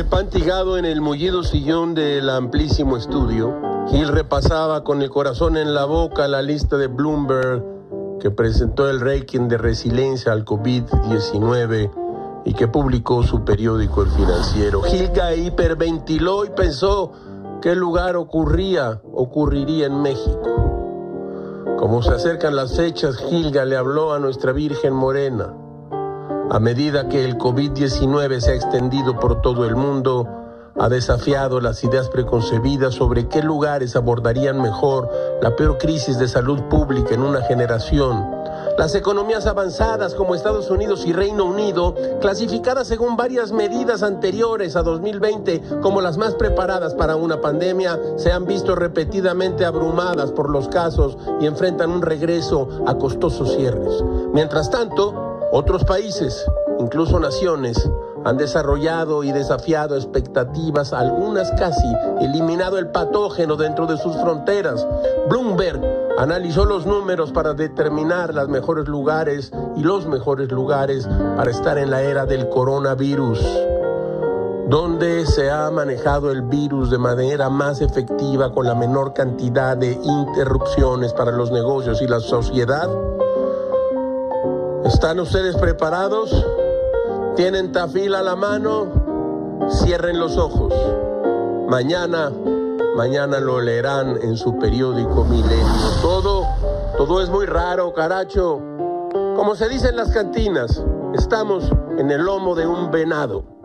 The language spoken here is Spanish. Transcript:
Apantigado en el mullido sillón del amplísimo estudio, Gil repasaba con el corazón en la boca la lista de Bloomberg que presentó el ranking de resiliencia al COVID-19 y que publicó su periódico El Financiero. Gilga hiperventiló y pensó qué lugar ocurría, ocurriría en México. Como se acercan las fechas, Gilga le habló a nuestra Virgen Morena. A medida que el COVID-19 se ha extendido por todo el mundo, ha desafiado las ideas preconcebidas sobre qué lugares abordarían mejor la peor crisis de salud pública en una generación. Las economías avanzadas como Estados Unidos y Reino Unido, clasificadas según varias medidas anteriores a 2020 como las más preparadas para una pandemia, se han visto repetidamente abrumadas por los casos y enfrentan un regreso a costosos cierres. Mientras tanto, otros países, incluso naciones, han desarrollado y desafiado expectativas, algunas casi eliminado el patógeno dentro de sus fronteras. Bloomberg analizó los números para determinar los mejores lugares y los mejores lugares para estar en la era del coronavirus donde se ha manejado el virus de manera más efectiva con la menor cantidad de interrupciones para los negocios y la sociedad. ¿Están ustedes preparados? Tienen tafil a la mano, cierren los ojos. Mañana, mañana lo leerán en su periódico Milenio. Todo, todo es muy raro, caracho. Como se dice en las cantinas, estamos en el lomo de un venado.